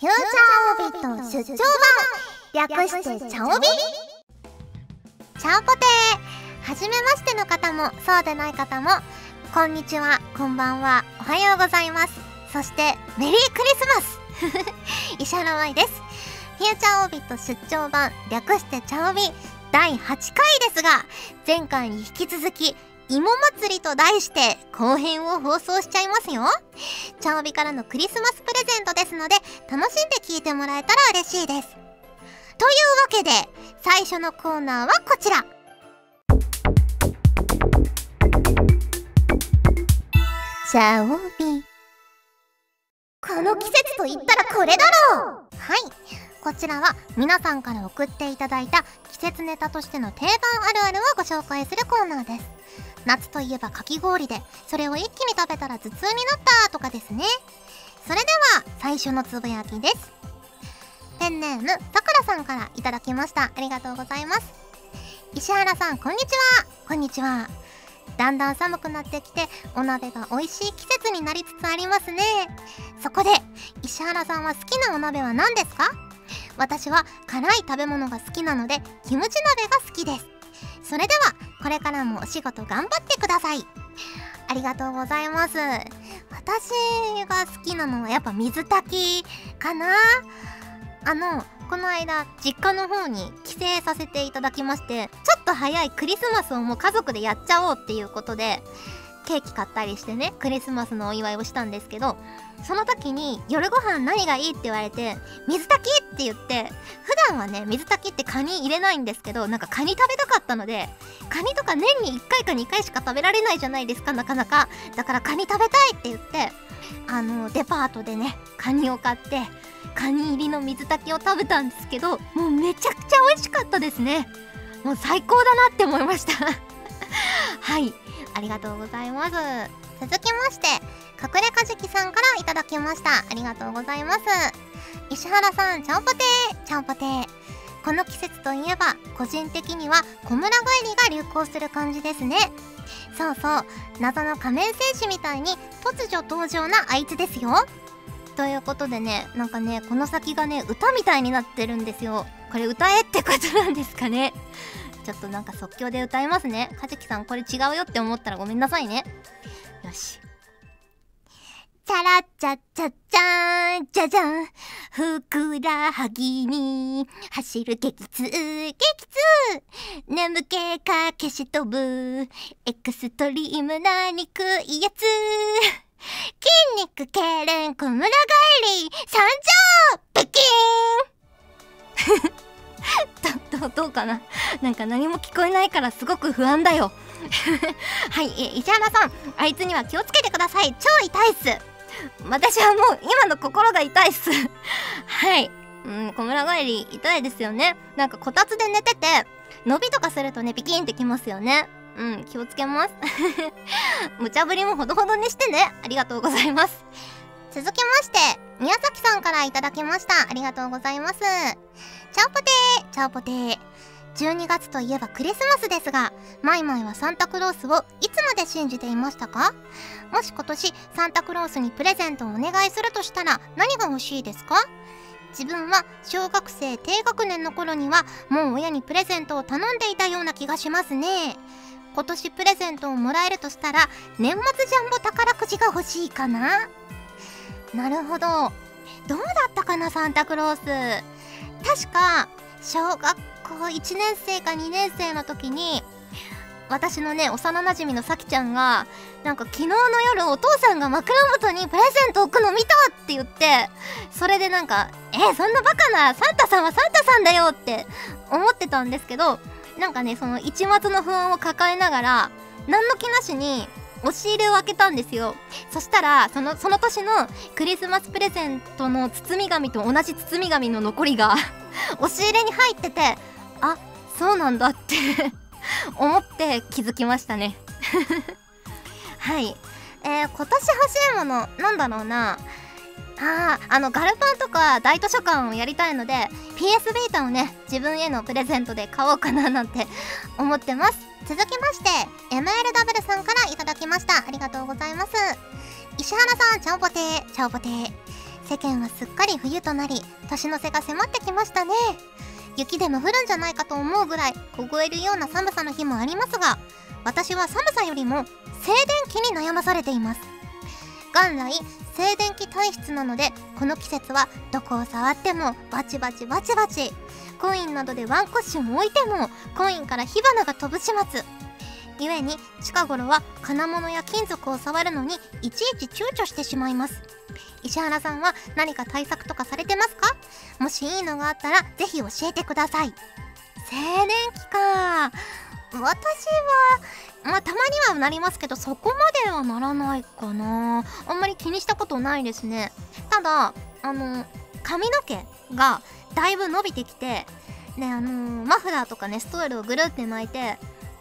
フューチャーオビット出張版。略してチャオビ。チャオポテ。ーはじめましての方もそうでない方もこんにちは。こんばんは。おはようございます。そしてメリークリスマス。石原舞です。フューチャーオビット出張版略してチャオビ。第8回ですが前回に引き続き芋祭りと題して後編を放送しちゃいますよ。チャオビからのクリスマスプレゼントですので楽しんで聞いてもらえたら嬉しいです。というわけで最初のコーナーはこちら。チャオビこの季節と言ったらこれだろう。はい。こちらは皆さんから送っていただいた季節ネタとしての定番あるあるをご紹介するコーナーです。夏といえばかき氷でそれを一気に食べたら頭痛になったとかですね。それでは最初のつぶやきです。ペンネームさくらさんからいただきました。ありがとうございます。石原さんこんにちは。こんにちは。だんだん寒くなってきてお鍋が美味しい季節になりつつありますね。そこで石原さんは好きなお鍋は何ですか？私は辛い食べ物が好きなのでキムチ鍋が好きです。それではこれからもお仕事頑張ってください。ありがとうございます。私が好きなのはやっぱ水炊きかな。あのこの間実家の方に帰省させていただきましてちょっと早いクリスマスをもう家族でやっちゃおうっていうことでケーキ買ったりしてねクリスマスのお祝いをしたんですけどその時に夜ご飯何がいいって言われて水炊きって言って普段はね水炊きってカニ入れないんですけどなんかカニ食べたかったのでカニとか年に1回か2回しか食べられないじゃないですかなかなか。だからカニ食べたいって言ってあのデパートでねカニを買ってカニ入りの水炊きを食べたんですけどもうめちゃくちゃ美味しかったですね。もう最高だなって思いました。はい。ありがとうございます。続きまして隠れかじきさんからいただきました。ありがとうございます。石原さんちゃんぽてー。ちゃんぽてー。この季節といえば個人的には小村帰りが流行する感じですね。そうそう。謎の仮面戦士みたいに突如登場なあいつですよ。ということでねなんかねこの先がね歌みたいになってるんですよ。これ歌えってことなんですかね。ちょっとなんか即興で歌いますね。かじきさんこれ違うよって思ったらごめんなさいね。よし。チャラッチャッチャチャーンじゃじゃんふくらはぎに走る激痛激痛眠気か消し飛ぶ。エクストリームな憎いやつ。筋肉痙攣小村帰り。参上北京 ど どうかな？なんか何も聞こえないからすごく不安だよ。はいえ石原さんあいつには気をつけてください。超痛いっす。私はもう今の心が痛いっす。はい。うん小村帰り痛いですよね。なんかこたつで寝てて伸びとかするとねピキンってきますよね。うん気をつけます。無茶ぶりもほどほどにしてね。ありがとうございます。続きまして宮崎さんからいただきました。ありがとうございます。チャオポテーチャオポテー。12月といえばクリスマスですがマイマイはサンタクロースをいつまで信じていましたか？もし今年サンタクロースにプレゼントをお願いするとしたら何が欲しいですか？自分は小学生低学年の頃にはもう親にプレゼントを頼んでいたような気がしますね。今年プレゼントをもらえるとしたら年末ジャンボ宝くじが欲しいかな？なるほど。どうだったかなサンタクロース。確か小学校1年生か2年生の時に私のね幼なじみのさきちゃんがなんか昨日の夜お父さんが枕元にプレゼント置くの見たって言ってそれでなんか「えそんなバカなサンタさんはサンタさんだよ」って思ってたんですけどなんかねその一末の不安を抱えながら何の気なしに押し入れを開けたんですよ。そしたらそのその年のクリスマスプレゼントの包み紙と同じ包み紙の残りが 押し入れに入っててあそうなんだって 思って気づきましたね。はい。えー、今年欲しいものなんだろうな。ああのガルパンとか大図書館をやりたいので PS ビータをね自分へのプレゼントで買おうかななんて思ってます。続きまして MLW さんからいただきました。ありがとうございます。石原さんチャオポテー。チャオポテー。世間はすっかり冬となり年の瀬が迫ってきましたね。雪でも降るんじゃないかと思うぐらい凍えるような寒さの日もありますが私は寒さよりも静電気に悩まされています。元来静電気体質なのでこの季節はどこを触ってもバチバチバチバチ。コインなどでワンクッション置いてもコインから火花が飛ぶ始末。故に近頃は金物や金属を触るのにいちいち躊躇してしまいます。石原さんは何か対策とかされてますか？もしいいのがあったらぜひ教えてください。静電気か。私はまあたまにはなりますけどそこまではならないかな。あんまり気にしたことないですね。ただあの髪の毛がだいぶ伸びてきてであのー、マフラーとかねストールをぐるって巻いて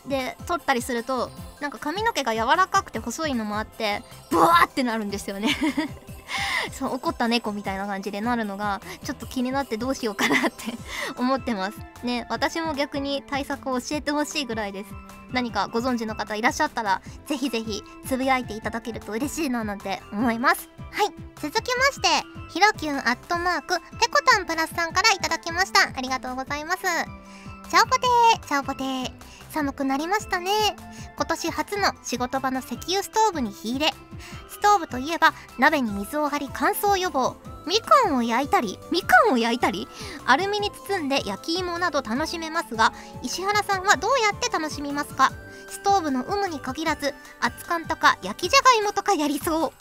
で取ったりするとなんか髪の毛が柔らかくて細いのもあってブワーってなるんですよね。そう怒った猫みたいな感じでなるのがちょっと気になってどうしようかなって思ってます。ね私も逆に対策を教えてほしいぐらいです。何かご存知の方いらっしゃったらぜひぜひつぶやいていただけると嬉しいななんて思います。はい。続きましてひろきゅんアットマークぺこたんプラスさんからいただきました。ありがとうございます。チャオポテーチャオポテー。寒くなりましたね。今年初の仕事場の石油ストーブに火入れ。ストーブといえば鍋に水を張り乾燥予防。みかんを焼いたりみかんを焼いたりアルミに包んで焼き芋など楽しめますが石原さんはどうやって楽しみますか？ストーブの有無に限らず熱燗とか焼きじゃがいもとかやりそう。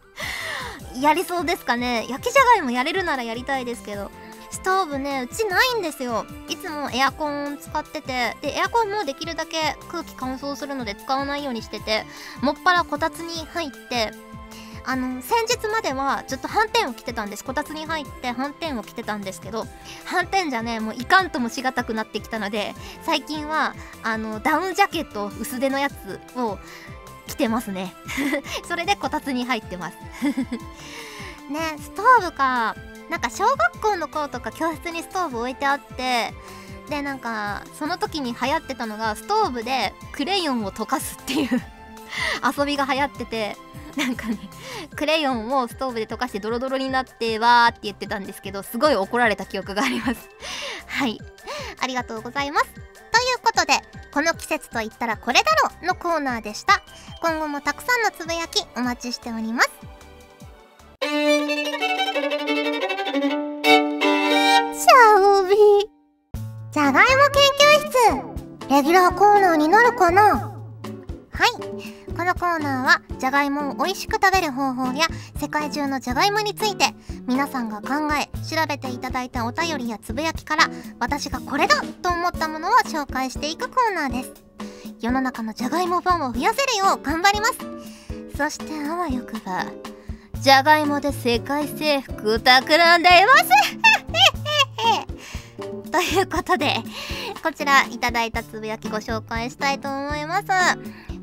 やりそうですかね。焼きじゃがいもやれるならやりたいですけど。ストーブねうちないんですよ。いつもエアコン使ってて。でエアコンもできるだけ空気乾燥するので使わないようにしてて。もっぱらこたつに入って。あの先日まではずっと反転を着てたんです。こたつに入って反転を着てたんですけど。反転じゃねもういかんともしがたくなってきたので最近はあのダウンジャケット薄手のやつを着てますね。それでこたつに入ってます。ねストーブか。なんか小学校の頃とか教室にストーブ置いてあってでなんかその時に流行ってたのがストーブでクレヨンを溶かすっていう 遊びが流行っててなんかねクレヨンをストーブで溶かしてドロドロになってわーって言ってたんですけどすごい怒られた記憶があります。はい。ありがとうございます。ということでこの季節といったらこれだろのコーナーでした。今後もたくさんのつぶやきお待ちしております。シャオビじゃがいも研究室。レギュラーコーナーになるかな？はい。このコーナーはじゃがいもを美味しく食べる方法や世界中のじゃがいもについて皆さんが考え調べていただいたお便りやつぶやきから私がこれだと思ったものを紹介していくコーナーです。世の中のじゃがいもファンを増やせるよう頑張ります。そしてあわよくばじゃがいもで世界征服企んでいます ということで、こちらいただいたつぶやきご紹介したいと思います。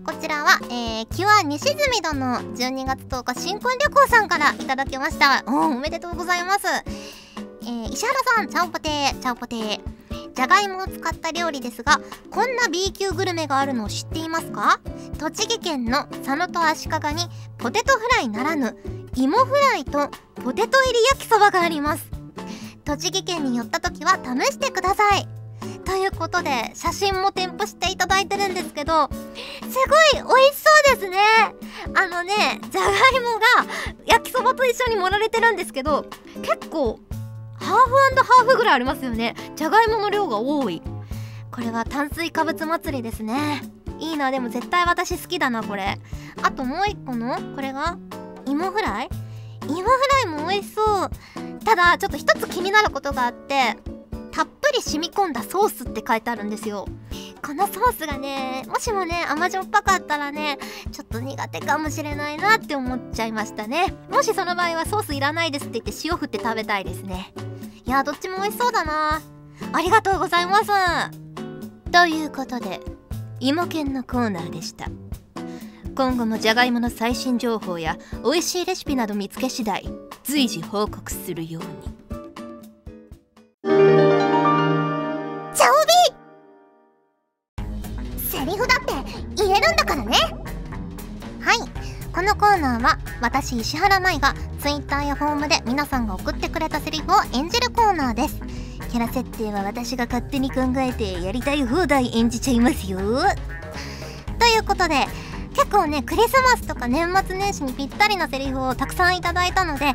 こちらは、えー、キュア西住殿12月10日新婚旅行さんからいただきました。おおめでとうございます。えー、石原さん、チャオポテー、チャオポテー。じゃがいもを使った料理ですがこんな B 級グルメがあるのを知っていますか？栃木県の佐野と足利にポテトフライならぬ芋フライとポテト入り焼きそばがあります。栃木県に寄った時は試してください。ということで写真も添付していただいてるんですけどすごい美味しそうですね。あのねじゃがいもが焼きそばと一緒に盛られてるんですけど結構ハーフハーフぐらいありますよね。じゃがいもの量が多い。これは炭水化物祭りですね。いいな。でも絶対私好きだなこれ。あともう一個のこれが芋フライ？芋フライも美味しそう。ただちょっと一つ気になることがあってたっぷり染み込んだソースって書いてあるんですよ。このソースがねもしもね甘じょっぱかったらねちょっと苦手かもしれないなって思っちゃいましたね。もしその場合はソースいらないですって言って塩振って食べたいですね。いやどっちも美味しそうだな。ありがとうございます。ということで芋犬のコーナーでした。今後もじゃがいもの最新情報や美味しいレシピなど見つけ次第随時報告するように。チャオビセリフだって言えるんだからね。このコーナーは私石原舞が Twitter やホームで皆さんが送ってくれたセリフを演じるコーナーです。キャラ設定は私が勝手に考えてやりたい放題演じちゃいますよ。ということで結構ねクリスマスとか年末年始にぴったりなセリフをたくさんいただいたので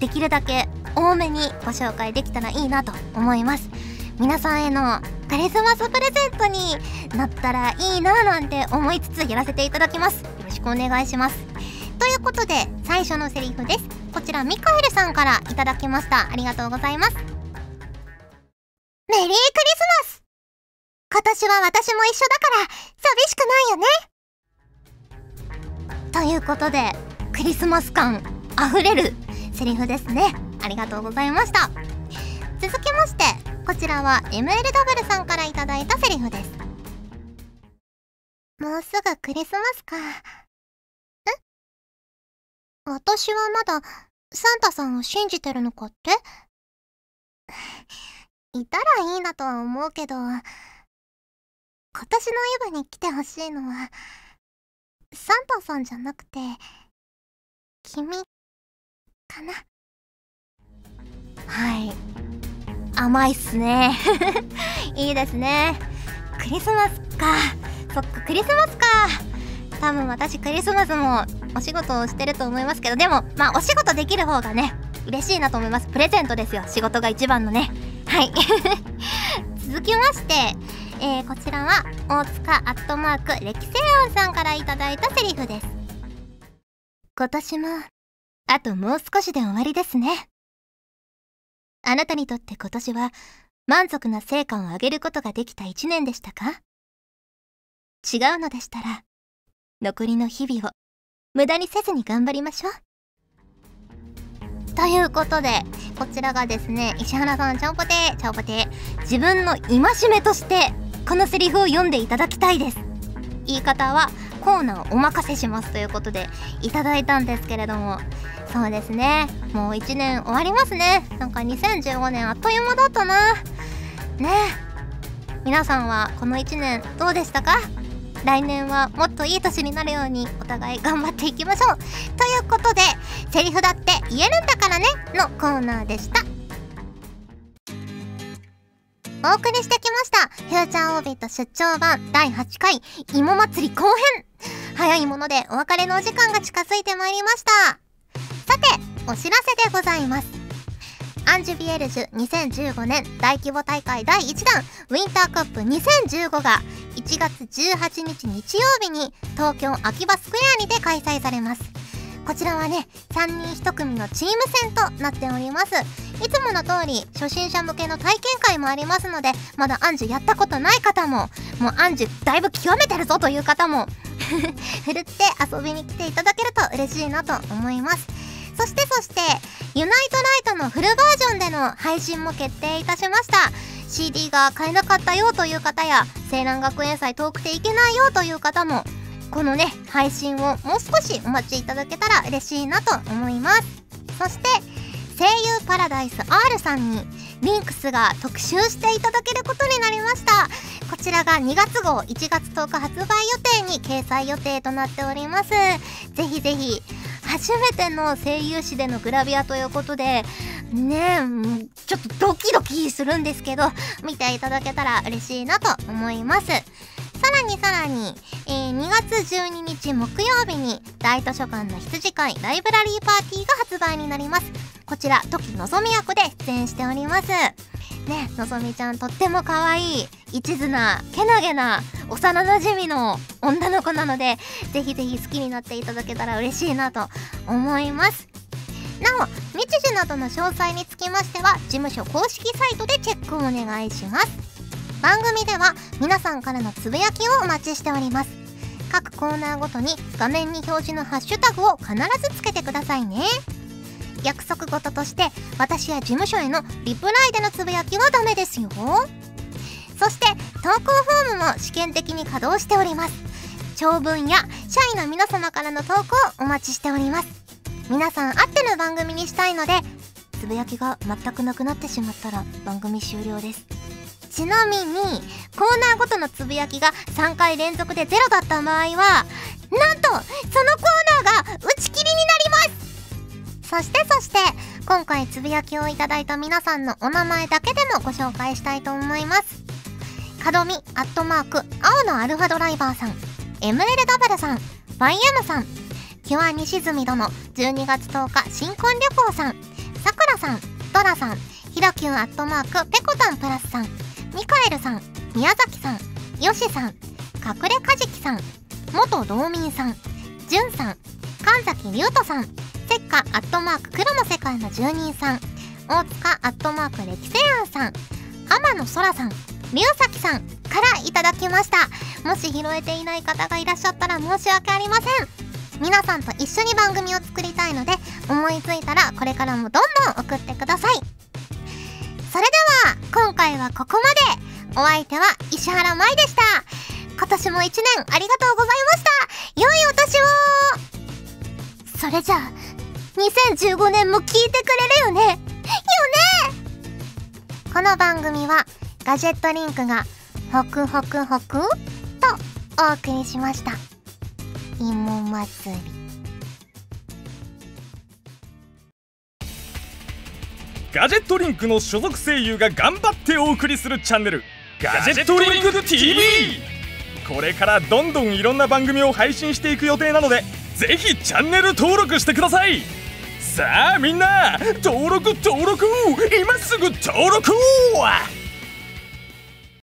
できるだけ多めにご紹介できたらいいなと思います。皆さんへのクリスマスプレゼントになったらいいななんて思いつつやらせていただきます。くお願いします。ということで最初のセリフです。こちらミカエルさんからいただきました。ありがとうございます。メリークリスマス。今年は私も一緒だから寂しくないよね。ということでクリスマス感あふれるセリフですね。ありがとうございました。続きましてこちらは MLW さんからいただいたセリフです。もうすぐクリスマスか。私はまだサンタさんを信じてるのかって？いたらいいなとは思うけど。今年のイブに来てほしいのはサンタさんじゃなくて君かな？はい。甘いっすね。いいですね。クリスマスか。そっかクリスマスか。多分私クリスマスもお仕事をしてると思いますけどでもまあお仕事できる方がね嬉しいなと思います。プレゼントですよ。仕事が一番のね。はい。続きましてえー、こちらは大塚アットマーク歴世音さんからいただいたセリフです。今年もあともう少しで終わりですね。あなたにとって今年は満足な成果を上げることができた一年でしたか違うのでしたら残りの日々を無駄にせずに頑張りましょう。ということでこちらがですね石原さんちゃんぽてちゃんぽて自分の戒めとしてこのセリフを読んでいただきたいです。言い方はコーナーをお任せしますということでいただいたんですけれども。そうですね。もう1年終わりますね。なんか2015年あっという間だったな。ね。皆さんはこの1年どうでしたか？来年はもっといい年になるようにお互い頑張っていきましょう。ということでセリフだって言えるんだからねのコーナーでした。お送りしてきましたフューチャーオービット出張版第8回芋祭り後編。早いものでお別れのお時間が近づいてまいりました。さてお知らせでございます。アンジュビエルジュ2015年大規模大会第1弾ウィンターカップ2015が1月18日日曜日に東京秋葉スクエアにて開催されます。こちらはね3人1組のチーム戦となっております。いつもの通り初心者向けの体験会もありますのでまだアンジュやったことない方ももうアンジュだいぶ極めてるぞという方も ふるって遊びに来ていただけると嬉しいなと思います。そしてそしてユナイトライトのフルバージョンでの配信も決定いたしました。CD が買えなかったよという方や青蘭学園祭遠くて行けないよという方もこのね配信をもう少しお待ちいただけたら嬉しいなと思います。そして声優パラダイス R さんにリンクスが特集していただけることになりました。こちらが2月号1月10日発売予定に掲載予定となっております。ぜひぜひ初めての声優誌でのグラビアということでねちょっとドキドキするんですけど見ていただけたら嬉しいなと思います。さらにさらに、えー、2月12日木曜日に大図書館の羊会ライブラリーパーティーが発売になります。こちら時のぞみ役で出演しております。ねのぞみちゃんとっても可愛い。一途なけなげな幼なじみの女の子なのでぜひぜひ好きになっていただけたら嬉しいなと思います。なお日時などの詳細につきましては事務所公式サイトでチェックをお願いします。番組では皆さんからのつぶやきをお待ちしております。各コーナーごとに画面に表示のハッシュタグを必ずつけてくださいね。約束事として私や事務所へのリプライでのつぶやきはダメですよ。そして投稿フォームも試験的に稼働しております。長文や社員の皆様からの投稿をお待ちしております。皆さんあっての番組にしたいのでつぶやきが全くなくなってしまったら番組終了です。ちなみにコーナーごとのつぶやきが3回連続でゼロだった場合はなんとそのコーナーが打ち切りになります。そしてそして今回つぶやきをいただいた皆さんのお名前だけでもご紹介したいと思います。かどみアットマーク青のアルファドライバーさん MLW さん YM さんキュア西住殿12月10日新婚旅行さんさくらさんドラさんひろきゅんアットマークペコタンプラスさんミカエルさん宮崎さんよしさん隠れかじきさん元道民さんじゅんさん神崎龍斗さんせっかアットマーク黒の世界の住人さん大塚アットマーク歴世庵さん天野空さん龍崎さんからいただきました。もし拾えていない方がいらっしゃったら申し訳ありません。皆さんと一緒に番組を作りたいので思いついたらこれからもどんどん送ってください。それでは今回はここまで。お相手は石原舞でした。今年も一年ありがとうございました。良いお年を。それじゃあ2015年も聞いてくれるよね。よね。この番組はガジェットリンクがホクホクホクとお送りしました。芋祭り。ガジェットリンクの所属声優が頑張ってお送りするチャンネルガジェットリンク TV これからどんどんいろんな番組を配信していく予定なのでぜひチャンネル登録してください。さあみんな登録登録。今すぐ登録